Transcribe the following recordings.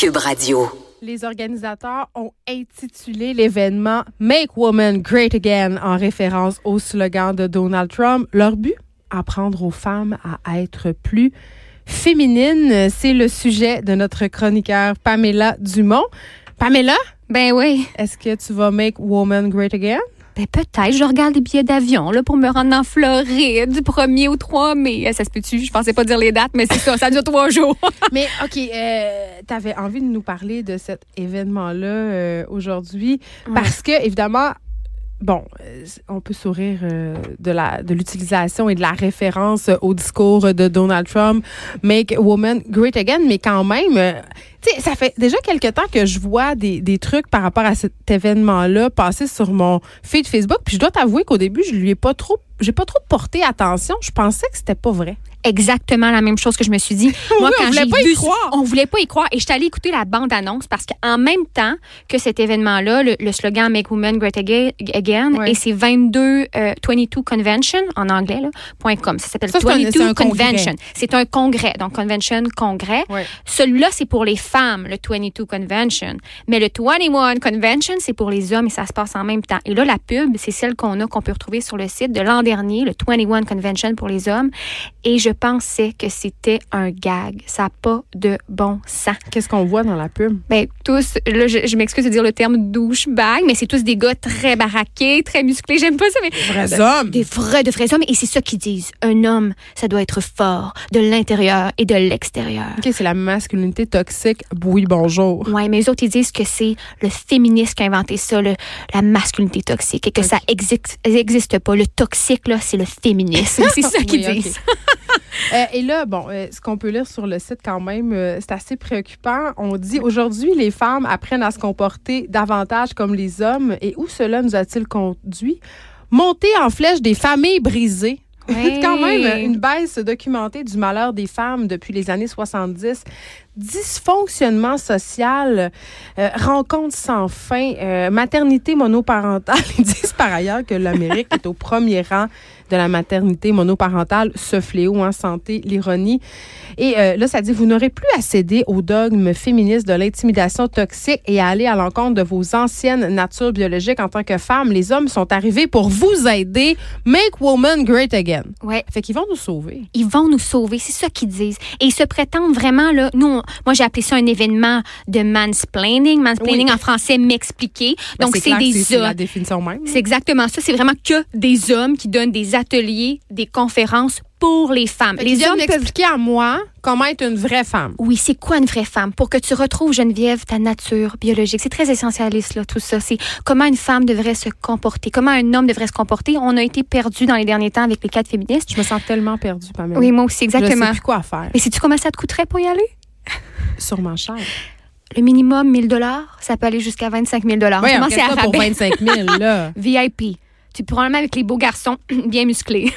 Cube Radio. Les organisateurs ont intitulé l'événement Make Women Great Again en référence au slogan de Donald Trump. Leur but? Apprendre aux femmes à être plus féminines. C'est le sujet de notre chroniqueur Pamela Dumont. Pamela, Ben oui. est-ce que tu vas Make Women Great Again? Ben peut-être. Je regarde les billets d'avion là, pour me rendre en Floride du 1er au 3 mai. Euh, Ça se peut-tu? Je pensais pas dire les dates, mais c'est ça. Ça dure trois jours. Mais OK, euh, tu avais envie de nous parler de cet événement-là euh, aujourd'hui? Parce que, évidemment, bon, euh, on peut sourire euh, de la de l'utilisation et de la référence au discours de Donald Trump, Make Women Great Again, mais quand même, euh, ça fait déjà quelque temps que je vois des, des trucs par rapport à cet événement-là passer sur mon feed Facebook, puis je dois t'avouer qu'au début, je lui ai pas trop j'ai pas trop porté attention, je pensais que c'était pas vrai. Exactement la même chose que je me suis dit. Moi, Oui, on quand voulait j'ai pas y vu, croire. on voulait pas y croire. Et je suis allée écouter la bande-annonce parce qu'en même temps que cet événement-là, le, le slogan Make Women Great Aga- Again, et c'est 22, euh, 22 Convention, en anglais, là, point .com. Ça s'appelle Ça, c'est un- 22 c'est un. Convention. C'est un congrès. Donc, Convention, congrès. Celui-là, c'est pour les femmes, le 22 Convention. Mais le 21 Convention, c'est pour les hommes et ça se passe en même temps. Et là, la pub, c'est celle qu'on a, qu'on peut retrouver sur le site de l'an dernier, le 21 Convention pour les hommes. Et je pensais que c'était un gag. Ça n'a pas de bon sens. Qu'est-ce qu'on voit dans la pub? Ben, tous, là, je, je m'excuse de dire le terme douchebag, mais c'est tous des gars très baraqués, très musclés. J'aime pas ça, mais. Vrais hommes. Des vrais, de vrais hommes. Et c'est ça qu'ils disent. Un homme, ça doit être fort de l'intérieur et de l'extérieur. OK, c'est la masculinité toxique. Oui, bonjour. Ouais, mais les autres, ils disent que c'est le féministe qui a inventé ça, le- la masculinité toxique, et que ça existe, existe pas. Le toxique, là, c'est le féminisme. C'est ça qu'ils Oui, disent. Euh, et là, bon, euh, ce qu'on peut lire sur le site quand même, euh, c'est assez préoccupant. On dit aujourd'hui, les femmes apprennent à se comporter davantage comme les hommes. Et où cela nous a-t-il conduit? Monter en flèche des familles brisées. Quand même une baisse documentée du malheur des femmes depuis les années 70. Dysfonctionnement social, euh, rencontres sans fin, euh, maternité monoparentale. Ils disent par ailleurs que l'Amérique est au premier rang de la maternité monoparentale, ce fléau en santé, l'ironie. Et euh, là, ça dit, vous n'aurez plus à céder au dogme féministe de l'intimidation toxique et à aller à l'encontre de vos anciennes natures biologiques en tant que femme. Les hommes sont arrivés pour vous aider. Make woman great again. Ouais. Fait qu'ils vont nous sauver. Ils vont nous sauver, c'est ça qu'ils disent. Et ils se prétendent vraiment, là, nous, on- moi j'ai appelé ça un événement de mansplaining. Mansplaining Oui. en français, m'expliquer. Ben, Donc c'est des c'est la hommes. définition même. C'est exactement ça. C'est vraiment que des hommes qui donnent des ateliers, des conférences pour les femmes. Fait les hommes peuvent m'expliquer à moi comment être une vraie femme. Oui, c'est quoi une vraie femme? Pour que tu retrouves, Geneviève, ta nature biologique. C'est très essentialiste, là, tout ça. C'est comment une femme devrait se comporter, comment un homme devrait se comporter. On a été perdus dans les derniers temps avec les quatre féministes. Je me sens tellement perdue, Pamela. Oui, moi aussi, Je sais exactement. plus quoi faire. Mais sais-tu combien ça te coûterait pour y aller? Sûrement cher. Le minimum, 1000 dollars. Ça peut aller jusqu'à 25 000 dollars. Oui, on à pour rabais. 25 000, là. VIP. Tu peux probablement avec les beaux garçons bien musclés.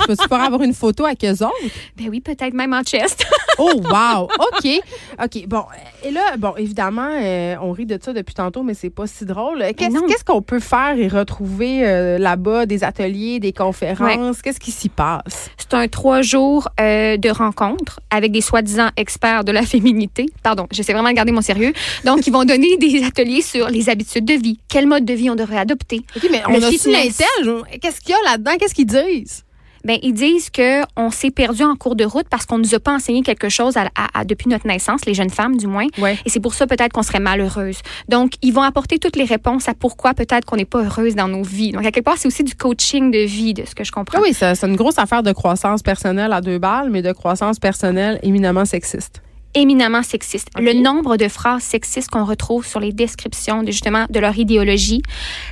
Je peux-tu avoir une photo avec eux autres? ben oui, peut-être même en chest. Oh, wow! OK. OK. Bon, et là, bon, évidemment, euh, on rit de ça depuis tantôt, mais c'est pas si drôle. Qu'est-ce qu'on peut faire et retrouver euh, là-bas? Des ateliers, des conférences? Qu'est-ce qui s'y passe? C'est un trois jours euh, de rencontres avec des soi-disant experts de la féminité. Pardon, j'essaie vraiment de garder mon sérieux. Donc, ils vont donner des ateliers sur les habitudes de vie. Quel mode de vie on devrait adopter? OK, mais Le on a fitness. l'intel. Qu'est-ce qu'il y a là-dedans? Qu'est-ce qu'ils disent? Ben, ils disent que on s'est perdu en cours de route parce qu'on nous a pas enseigné quelque chose à- à- à- depuis notre naissance, les jeunes femmes du moins. Ouais. Et c'est pour ça peut-être qu'on serait malheureuse. Donc, ils vont apporter toutes les réponses à pourquoi peut-être qu'on n'est pas heureuse dans nos vies. Donc, à quelque part, c'est aussi du coaching de vie, de ce que je comprends. Oui, c'est une grosse affaire de croissance personnelle à deux balles, mais de croissance personnelle éminemment sexiste. Éminemment sexiste. Ok. Le nombre de phrases sexistes qu'on retrouve sur les descriptions de justement de leur idéologie,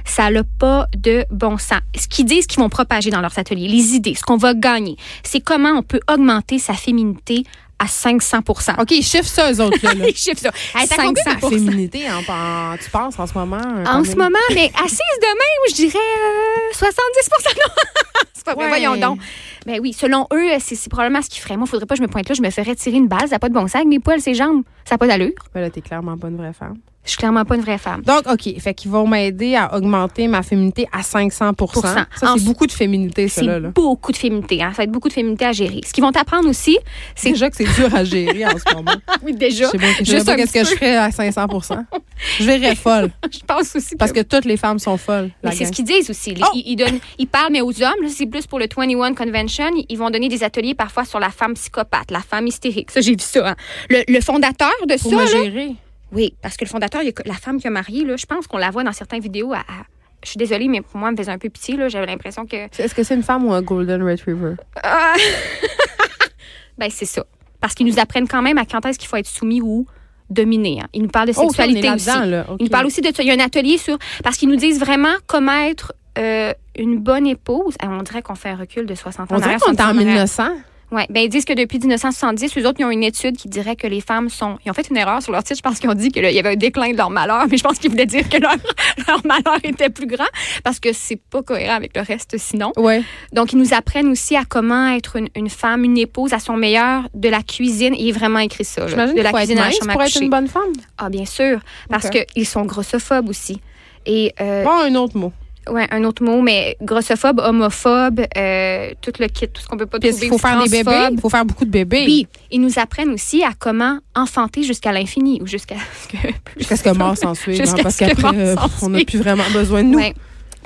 ça n'a pas de bon sens. Ce qu'ils disent qu'ils vont propager dans leurs ateliers, les idées, ce qu'on va gagner, c'est comment on peut augmenter sa féminité à 500% OK, ils chiffrent ça, eux autres, là. là. Ils chiffrent ça. Hey, t'as combien ma 500 féminité, en- tu penses, en ce moment? euh, En ce même? moment, mais assise de même, je dirais euh, 70 Non, c'est pas vrai, Ouais. voyons donc. Ben oui, selon eux, c'est c'est probablement ce qu'ils feraient. Moi, il faudrait pas que je me pointe là, je me ferais tirer une balle, ça n'a pas de bon avec mes poils, ses jambes. Ça n'a pas d'allure. Ben là, t'es clairement pas une vraie femme. Je suis clairement pas une vraie femme. Donc, OK. Fait qu'ils vont m'aider à augmenter ma féminité à 500 Ça, c'est beaucoup de féminité, ça, C'est beaucoup de féminité. Hein? Ça va être beaucoup de féminité à gérer. Ce qu'ils vont t'apprendre aussi, c'est Déjà que c'est dur à gérer en ce moment. oui déjà. Je sais pas, je sais Juste pas un qu'est-ce que je ferais à 500% Je verrais folle. Je pense aussi Parce que toutes les femmes sont folles. Mais c'est ce qu'ils disent aussi. Oh! Ils, ils donnent, ils parlent, mais aux hommes, c'est plus pour le 21 Convention. Ils- vont donner des ateliers parfois sur la femme psychopathe, la femme hystérique. Ça, j'ai vu ça. hein. Le, le fondateur de Pour ça, me là- gérer. Oui, parce que le fondateur, il a la femme qui a marié, là, je pense qu'on la voit dans certaines vidéos. à- à- je suis désolée, mais pour moi, elle me faisait un peu pitié. là. J'avais l'impression que. Est-ce que c'est une femme ou un golden retriever? Ah! ben, c'est ça. Parce qu'ils nous apprennent quand même à quand est-ce qu'il faut être soumis ou dominé. hein. Ils nous parlent de Oh, sexualité aussi. là. OK. Ils nous parlent aussi de ça. Il y a un atelier sur. Parce qu'ils nous disent vraiment comment être euh, une bonne épouse. Ah, on dirait qu'on fait un recul de 60 ans. On dirait qu'on est en 60 ans arrière. 1900. Ouais. Ben, ils disent que depuis 1970, eux autres, ils ont une étude qui dirait que les femmes sont. Ils ont fait une erreur sur leur titre. Je pense qu'ils ont dit qu'il y avait un déclin de leur malheur, mais je pense qu'ils voulaient dire que leur, leur malheur était plus grand parce que c'est pas cohérent avec le reste sinon. Ouais. Donc, ils nous apprennent aussi à comment être une, une femme, une épouse à son meilleur de la cuisine. Il est vraiment écrit ça. là. J'imagine de la faut être cuisine à la à pour être une bonne femme. Ah, bien sûr. Parce Ok. qu'ils sont grossophobes aussi. Et euh, Bon, un autre mot. Ouais, un autre mot, mais grossophobe, homophobe, euh, tout le kit, tout ce qu'on peut pas Puis trouver. il faut faire des bébés. Il faut faire beaucoup de bébés. Puis, ils nous apprennent aussi à comment enfanter jusqu'à l'infini ou jusqu'à ce que. Jusqu'à ce que mort s'en suive. hein, Jusqu'à parce qu'après, euh, on n'a plus vraiment besoin de nous. Ouais.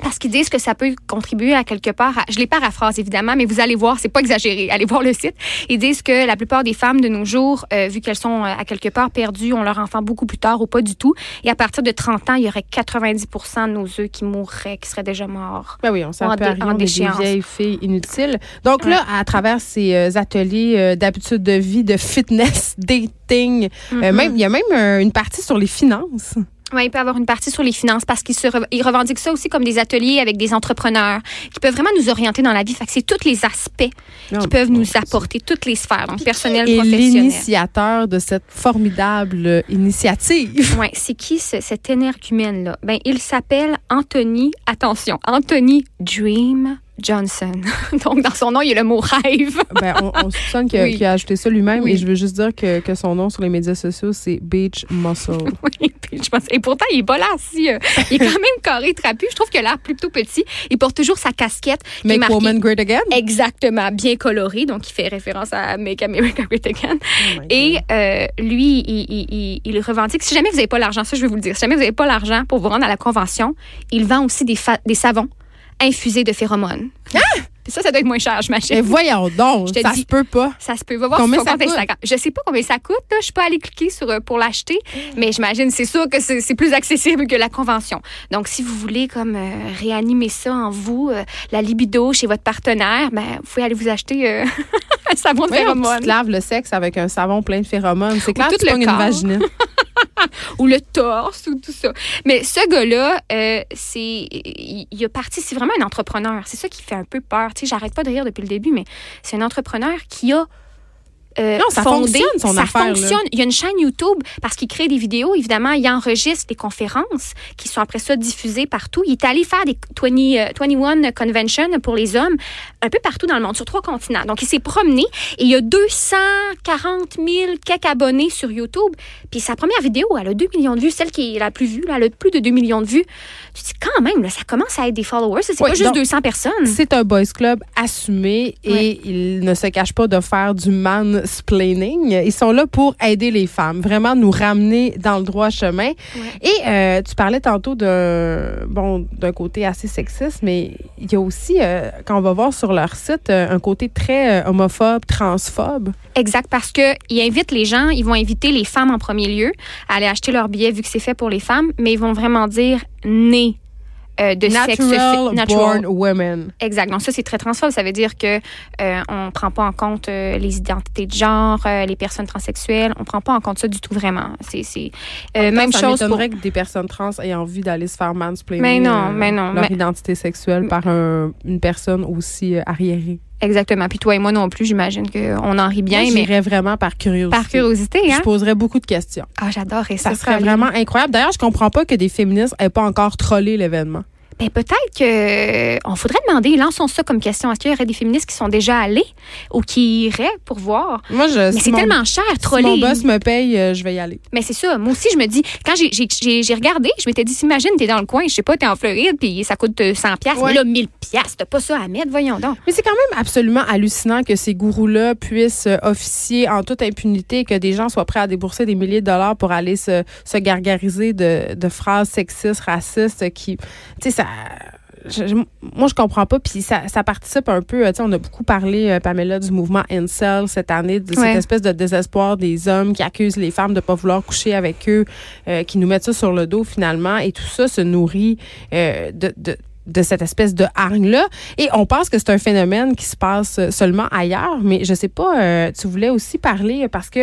Parce qu'ils disent que ça peut contribuer à quelque part. à- je les paraphrase évidemment, mais vous allez voir, c'est pas exagéré. Allez voir le site. Ils disent que la plupart des femmes de nos jours, euh, vu qu'elles sont euh, à quelque part perdues, ont leur enfant beaucoup plus tard ou pas du tout. Et à partir de 30 ans, il y aurait 90% de nos œufs qui mourraient, qui seraient déjà morts. Ben oui, on s'en En peut en est des déchéance. vieilles filles inutiles. Donc là, à travers ces euh, ateliers euh, d'habitude de vie, de fitness, dating, euh, Mhm. même il y a même une partie sur les finances. Oui, il peut avoir une partie sur les finances parce qu'ils se re- revendiquent ça aussi comme des ateliers avec des entrepreneurs qui peuvent vraiment nous orienter dans la vie. Fait que c'est tous les aspects qui peuvent nous apporter, toutes les sphères, donc personnel, Et professionnel. l'initiateur de cette formidable euh, initiative? Ouais, c'est qui ce- cet énergumène-là? Ben, il s'appelle Anthony, attention, Anthony Dream Johnson. Donc, dans son nom, il y a le mot rêve. ben, on, on soupçonne qu'il a, Oui. a ça lui-même Oui. et je veux juste dire que, que son nom sur les médias sociaux, c'est Beach Muscle. Oui, je pense- Et pourtant, il est pas là assis. euh, Il est quand même carré trapu. Je trouve qu'il a l'air plutôt petit. Il porte toujours sa casquette. Make marquée Woman Great Again. Exactement, bien coloré. Donc, il fait référence à Make America Great Again. Oh Et euh, lui, il, il- il- il revendique, si jamais vous n'avez pas l'argent, ça je vais vous le dire, si jamais vous n'avez pas l'argent pour vous rendre à la convention, il vend aussi des, des savons infusés de phéromones. Puis ça, ça doit être moins cher, Mais j'imagine. voyons donc, Je te ça dis- se peut pas. Ça se peut. Va voir Combien sur compte? Instagram. Je sais pas combien ça coûte. Là. Je suis pas allée cliquer sur, euh, pour l'acheter, mais j'imagine, c'est sûr que c'est plus accessible que la convention. Donc, si vous voulez comme euh, réanimer ça en vous, euh, la libido chez votre partenaire, ben, vous pouvez aller vous acheter un savon de tu phéromones. te laves le sexe avec un savon plein de phéromones. C'est clair tout que tu le pognes une corps. ou le torse ou tout ça. Mais ce gars-là, euh, c'est il a parti, c'est vraiment un entrepreneur. C'est ça qui fait un peu peur. J'arrête pas de rire depuis le début, mais c'est un entrepreneur qui a euh, Non, ça fondé, fonctionne, son ça affaire, là. fonctionne. Il y a une chaîne YouTube parce qu'il crée des vidéos. Évidemment, il enregistre des conférences qui sont après ça diffusées partout. Il est allé faire des 20, euh, 21 conventions pour les hommes un peu partout dans le monde, sur trois continents. Donc, il s'est promené et il y a 240 000 quelques abonnés sur YouTube. Puis sa première vidéo, elle a 2 millions de vues. Celle qui est la plus vue, là, elle a plus de 2 millions de vues. Tu dis quand même, là, ça commence à être des followers. C'est Oui, pas juste donc, 200 personnes. C'est un boys club assumé et il ne se cache pas de faire du mansplaining. Ils sont là pour aider les femmes, vraiment nous ramener dans le droit chemin. Et euh, tu parlais tantôt d'un bon d'un côté assez sexiste, mais il y a aussi euh, quand on va voir sur leur site euh, un côté très homophobe, transphobe. Exact, parce que ils invitent les gens, ils vont inviter les femmes en premier lieu à aller acheter leur billet vu que c'est fait pour les femmes, mais ils vont vraiment dire né euh, de sexe Natural fi- natural. born women. Exact. Donc ça c'est très transphobe. Ça veut dire que euh, on prend pas en compte euh, les identités de genre, euh, les personnes transsexuelles. On prend pas en compte ça du tout vraiment. C'est euh, même ça chose pour m'étonnerait que des personnes trans aient envie d'aller se faire mansplaining Mais non, euh, mais non, leur mais- identité sexuelle par un- une personne aussi euh, arriérée. Exactement. Puis toi et moi non plus, j'imagine qu'on en rit bien, Moi, mais j'irais vraiment par curiosité. par curiosité, hein. Je poserais beaucoup de questions. Ah, j'adorerais ça. Ça serait vraiment incroyable. D'ailleurs, je comprends pas que des féministes aient pas encore trollé l'événement. Ben, peut-être que on faudrait demander, lançons ça comme question. Est-ce qu'il y aurait des féministes qui sont déjà allées ou qui iraient pour voir? Moi, je, Mais si c'est mon- tellement cher, Si troller. mon boss me paye, euh, je vais y aller. Mais c'est ça. Moi aussi, je me dis, quand j'ai- j'ai- j'ai j'ai regardé, je m'étais dit, imagine, t'es dans le coin, je sais pas, t'es en Floride, puis ça coûte euh, 100 piastres. Ouais. Mais là, 1000 piastres, t'as pas ça à mettre, voyons donc. Mais c'est quand même absolument hallucinant que ces gourous-là puissent euh, officier en toute impunité et que des gens soient prêts à débourser des milliers de dollars pour aller se, se gargariser de, de phrases sexistes, racistes qui, tu sais, ça. Je- je- moi, je comprends pas. Puis ça, ça participe un peu. euh, Tu sais, on a beaucoup parlé, euh, Pamela, du mouvement Incel cette année, de Ouais. cette espèce de désespoir des hommes qui accusent les femmes de pas vouloir coucher avec eux, euh, qui nous mettent ça sur le dos finalement. Et tout ça se nourrit euh, de, de de cette espèce de hargne-là. Et on pense que c'est un phénomène qui se passe seulement ailleurs, mais je sais pas, euh, tu voulais aussi parler parce que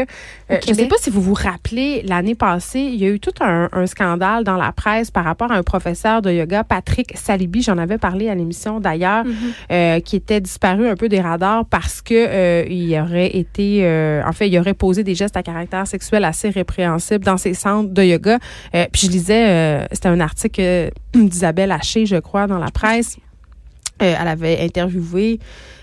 euh, je sais pas si vous vous rappelez, l'année passée, il y a eu tout un, un scandale dans la presse par rapport à un professeur de yoga, Patrick Salibi, j'en avais parlé à l'émission d'ailleurs, euh, qui était disparu un peu des radars parce que euh, il aurait été, en fait, il aurait posé des gestes à caractère sexuel assez répréhensibles dans ses centres de yoga. Puis je lisais, c'était un article d'Isabelle Haché, je crois, dans la presse. Euh, elle avait interviewé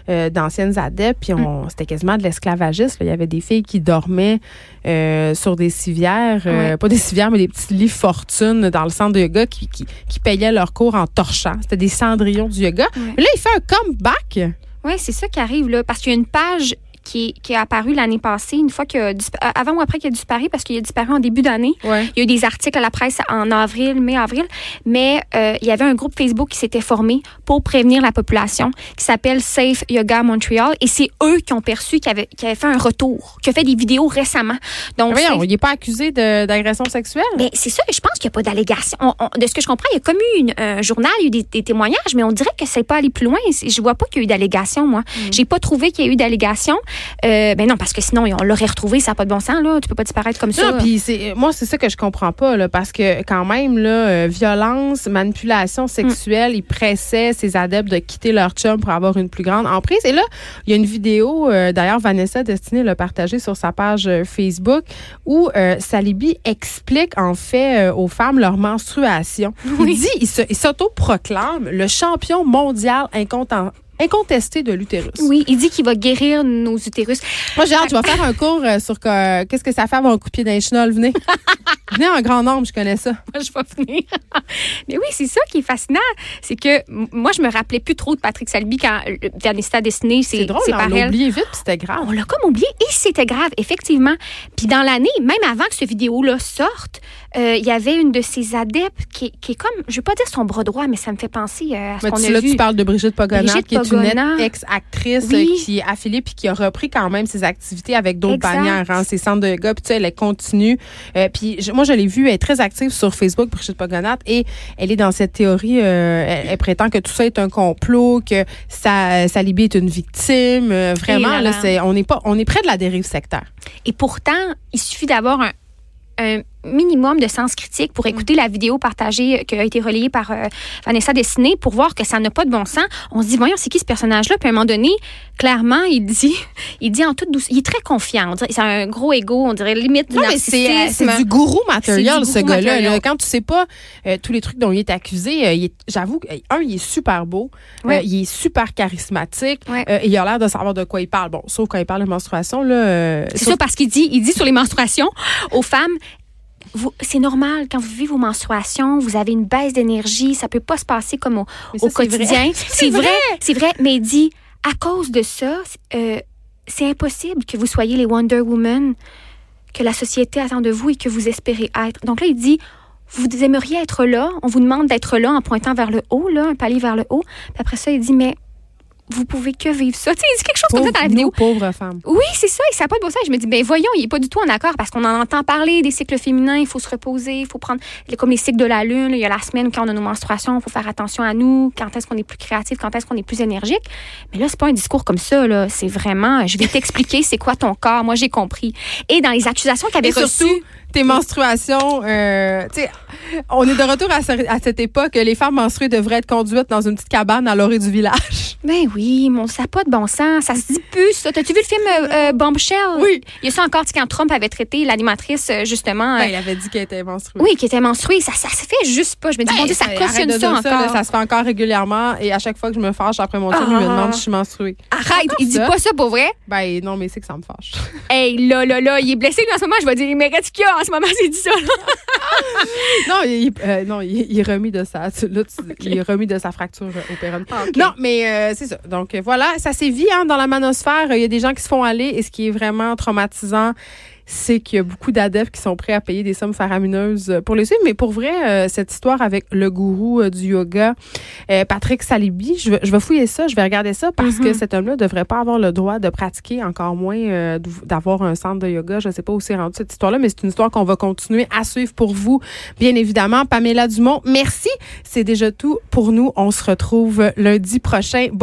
euh, d'anciennes adeptes, puis on, c'était quasiment de l'esclavagisme. Il y avait des filles qui dormaient euh, sur des civières, pas des civières, mais des petits lits fortune dans le centre de yoga qui, qui, qui payaient leur cours en torchant. C'était des cendrillons du yoga. Là, il fait un comeback. Oui, c'est ça qui arrive, là, parce qu'il y a une page qui est, qui est apparue l'année passée, une fois qu'il a dispa- euh, avant ou après qu'il a disparu, parce qu'il a disparu en début d'année. Ouais. Il y a eu des articles à la presse en avril, mai-avril, mais euh, il y avait un groupe Facebook qui s'était formé pour prévenir la population, qui s'appelle Safe Yoga Montreal, et c'est eux qui ont perçu qu'il avait, fait un retour, qui a fait des vidéos récemment. Donc, Voyons, Safe- il n'est pas accusé d'agression sexuelle? mais c'est ça, je pense qu'il n'y a pas d'allégation. On- on- De ce que je comprends, il y a comme eu une- un journal, il y a eu des, des témoignages, mais on dirait que c'est pas allé plus loin. Je vois pas qu'il y a eu d'allégation, moi. J'ai pas trouvé qu'il y a eu d'allégation. Euh, ben non, parce que sinon, on l'aurait retrouvé, ça n'a pas de bon sens, là. Tu peux pas disparaître comme ça. Non, puis c'est moi c'est ça que je comprends pas là, parce que quand même là euh, violence, manipulation sexuelle, il pressait ses adeptes de quitter leur chum pour avoir une plus grande emprise et là, il y a une vidéo euh, d'ailleurs Vanessa Destinée l'a partagée sur sa page euh, Facebook où Salibi explique en fait aux femmes leur menstruation. Oui. Il dit il s'auto-proclame le champion mondial inconten- incontesté de l'utérus. Oui, il dit qu'il va guérir nos utérus. Moi, j'ai hâte, tu vas faire un cours euh, sur que- qu'est-ce que ça fait avoir un coup de pied d'un chenol. Venez. Venez en grand nombre, je connais ça. Moi, je vais venir. Mais oui, c'est ça qui est fascinant. C'est que moi, je me rappelais plus trop de Patrick Salby quand euh, Vanessa Destinée, c'est C'est drôle, c'est on l'a oublié vite, puis c'était grave. On l'a comme oublié et c'était grave, effectivement. Puis dans l'année, même avant que cette vidéo-là sorte, euh, il y avait une de ses adeptes qui, qui est comme, je veux pas dire son bras droit, mais ça me fait penser euh, à ce Mais qu'on tu, a là, vu. tu parles de Brigitte Brigitte qui est une Pogonat. ex-actrice Oui. qui est affiliée puis qui a repris quand même ses activités avec d'autres bannières, hein, ses centres de yoga. Puis tu sais, elle continue. Euh, puis je- moi, je l'ai vue, elle est très active sur Facebook, Brigitte Pogonat, et elle est dans cette théorie, euh, elle, elle prétend que tout ça est un complot, que sa, Salibi est une victime. Euh, vraiment, là là, là. c'est, on est pas, on est près de la dérive sectaire. Et pourtant, il suffit d'avoir un, un minimum de sens critique Mm. pour écouter la vidéo partagée euh, qui a été relayée par euh, Vanessa Dessiné pour voir que ça n'a pas de bon sens. On se dit, voyons, c'est qui ce personnage-là? Puis à un moment donné, clairement, il dit, il dit en toute douceur, il est très confiant. On dirait, c'est un gros ego, on dirait limite du Non, mais c'est, euh, c'est du gourou matériel, ce gars-là. Quand tu sais pas euh, tous les trucs dont il est accusé, euh, j'avoue, un, il est super beau, il est super charismatique, et il a l'air de savoir de quoi il parle. Bon, sauf quand il parle de menstruation, là. C'est sauf- ça parce qu'il dit, il dit sur les menstruations aux femmes, c'est normal quand vous vivez vos menstruations, vous avez une baisse d'énergie, ça peut pas se passer comme au, Mais ça, au c'est vrai. quotidien. C'est vrai. vrai, c'est vrai, mais il dit à cause de ça, euh, c'est impossible que vous soyez les Wonder Woman que la société attend de vous et que vous espérez être. Donc là, il dit vous aimeriez être là, on vous demande d'être là en pointant vers le haut, là, un palier vers le haut. Puis après ça, il dit mais vous pouvez que vivre ça. Tu sais, il dit quelque chose comme ça Pauvre, dans la vidéo. nous, pauvres femmes. Oui, c'est ça, et ça n'a pas de bon sens. Je me dis, ben voyons, il n'est pas du tout en accord parce qu'on en entend parler des cycles féminins, il faut se reposer, il faut prendre, comme les cycles de la lune, il y a la semaine quand on a nos menstruations, il faut faire attention à nous, quand est-ce qu'on est plus créatif, quand est-ce qu'on est plus énergique. Mais là, c'est pas un discours comme ça, là. C'est vraiment, je vais t'expliquer c'est quoi ton corps, moi j'ai compris. Et dans les accusations qu'il avait Et reçues, surtout, tes menstruations, euh, tu sais, on est de retour à, ce- à cette époque. Les femmes menstruées devraient être conduites dans une petite cabane à l'orée du village. Ben oui, mon, ça n'a pas de bon sens. Ça se dit plus, ça. T'as-tu vu le film euh, euh, Bombshell? Oui. Il y a ça encore, quand Trump avait traité l'animatrice, euh, justement. Ben, il avait dit qu'elle était menstruée. oui, qui était menstruée. Ça, ça se fait juste pas. Je me dis, Ben, mon Dieu, ça arrête cautionne ça encore. là, ça se fait encore régulièrement et à chaque fois que je me fâche après mon chum, il me Ah. demande si je suis menstruée. Arrête, il dit pas ça pour vrai. Ben non, mais c'est que ça me fâche. Hey, là, là, là, il est blessé lui, en ce moment. Je vais dire, il mérite qu'il y a en ce moment, c'est dit ça. non, il, euh, non, il, il est remis de sa, tu- là, tu- il est remis de sa fracture euh, au. Ok. Non, mais euh, c'est ça. Donc euh, voilà, ça sévit hein, dans la manosphère. Il y a des gens qui se font aller et ce qui est vraiment traumatisant, c'est qu'il y a beaucoup d'adeptes qui sont prêts à payer des sommes faramineuses pour les suivre. Mais pour vrai, euh, cette histoire avec le gourou euh, du yoga, euh, Patrick Salibi, je vais, je vais fouiller ça, je vais regarder ça parce que cet homme-là devrait pas avoir le droit de pratiquer, encore moins d'avoir un centre de yoga. Je sais pas où c'est rendu cette histoire-là, mais c'est une histoire qu'on va continuer à suivre pour vous, bien évidemment. Pamela Dumont, merci. C'est déjà tout pour nous. On se retrouve lundi prochain. Bon